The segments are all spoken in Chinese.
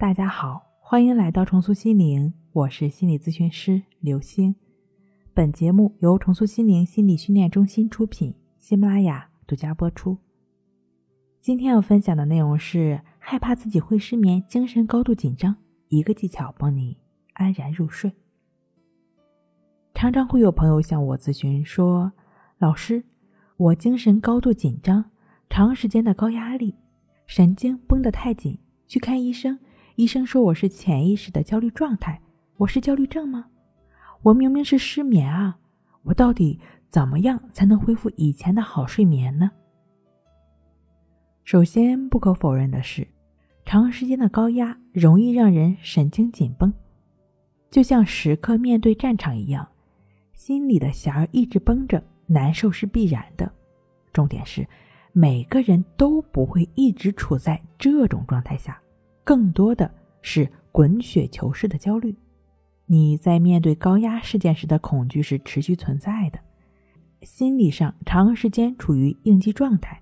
大家好，欢迎来到重塑心灵，我是心理咨询师刘星。本节目由重塑心灵心理训练中心出品，喜马拉雅独家播出。今天要分享的内容是：害怕自己会失眠，精神高度紧张，一个技巧帮你安然入睡。常常会有朋友向我咨询说：“老师，我精神高度紧张，长时间的高压力，神经绷得太紧，去看医生。”医生说我是潜意识的焦虑状态，我是焦虑症吗？我明明是失眠啊！我到底怎么样才能恢复以前的好睡眠呢？首先，不可否认的是，长时间的高压容易让人神经紧绷，就像时刻面对战场一样，心里的弦儿一直绷着，难受是必然的。重点是，每个人都不会一直处在这种状态下。更多的是滚雪球式的焦虑，你在面对高压事件时的恐惧是持续存在的，心理上长时间处于应激状态，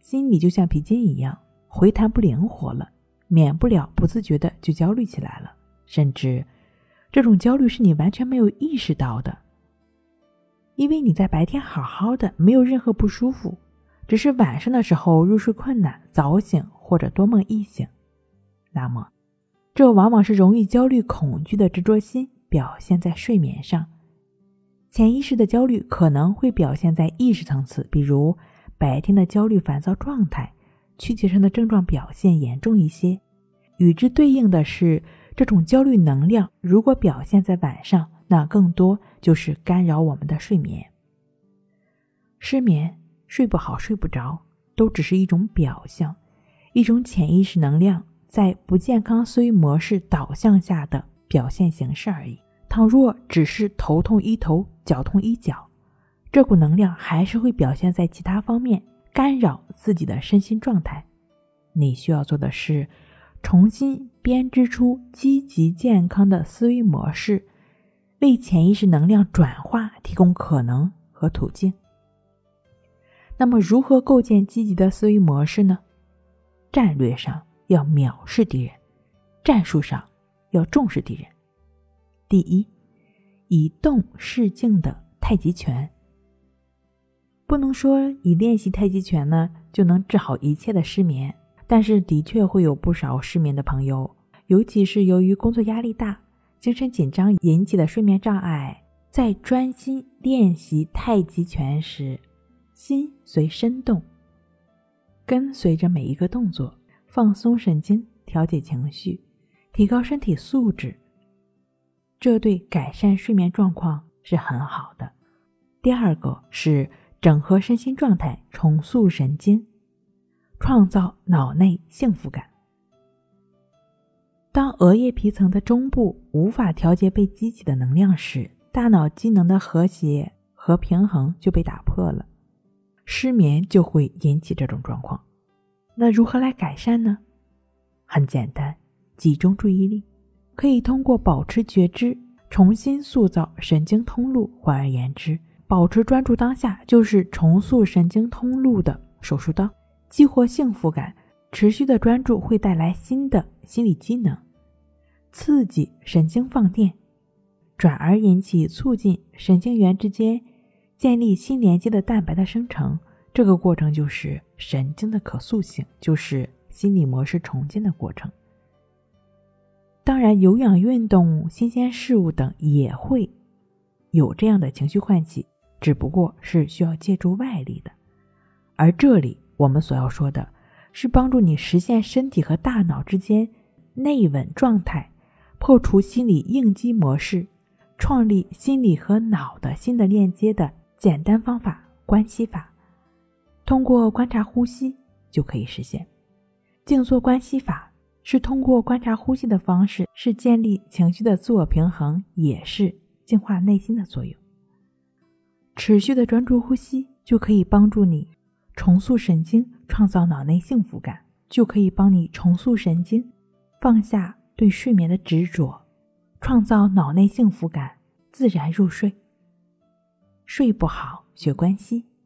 心里就像皮筋一样回弹不灵活了，免不了不自觉的就焦虑起来了，甚至这种焦虑是你完全没有意识到的，因为你在白天好好的，没有任何不舒服，只是晚上的时候入睡困难、早醒或者多梦易醒。那么，这往往是容易焦虑、恐惧的执着心表现在睡眠上。潜意识的焦虑可能会表现在意识层次，比如白天的焦虑、烦躁状态，躯体上的症状表现严重一些。与之对应的是，这种焦虑能量如果表现在晚上，那更多就是干扰我们的睡眠。失眠、睡不好、睡不着，都只是一种表象，一种潜意识能量。在不健康思维模式导向下的表现形式而已。倘若只是头痛医头，脚痛医脚，这股能量还是会表现在其他方面，干扰自己的身心状态。你需要做的是，重新编织出积极健康的思维模式，为潜意识能量转化提供可能和途径。那么，如何构建积极的思维模式呢？战略上。要藐视敌人，战术上要重视敌人。第一，以动示静的太极拳。不能说以练习太极拳呢就能治好一切的失眠，但是的确会有不少失眠的朋友，尤其是由于工作压力大、精神紧张引起的睡眠障碍，在专心练习太极拳时，心随身动，跟随着每一个动作。放松神经，调节情绪，提高身体素质，这对改善睡眠状况是很好的。第二个是整合身心状态，重塑神经，创造脑内幸福感。当额叶皮层的中部无法调节被激起的能量时，大脑机能的和谐和平衡就被打破了，失眠就会引起这种状况。那如何来改善呢？很简单，集中注意力，可以通过保持觉知，重新塑造神经通路。换而言之，保持专注当下，就是重塑神经通路的手术刀。激活幸福感，持续的专注会带来新的心理机能，刺激神经放电，转而引起促进神经元之间建立新连接的蛋白的生成。这个过程就是神经的可塑性，就是心理模式重建的过程。当然，有氧运动、新鲜事物等也会有这样的情绪唤起，只不过是需要借助外力的。而这里我们所要说的是帮助你实现身体和大脑之间内稳状态，破除心理应激模式，创立心理和脑的新的链接的简单方法——关系法。通过观察呼吸就可以实现。静坐观息法是通过观察呼吸的方式，是建立情绪的自我平衡，也是净化内心的作用。持续的专注呼吸就可以帮助你重塑神经，创造脑内幸福感，就可以帮你重塑神经，放下对睡眠的执着，创造脑内幸福感，自然入睡。睡不好学关息。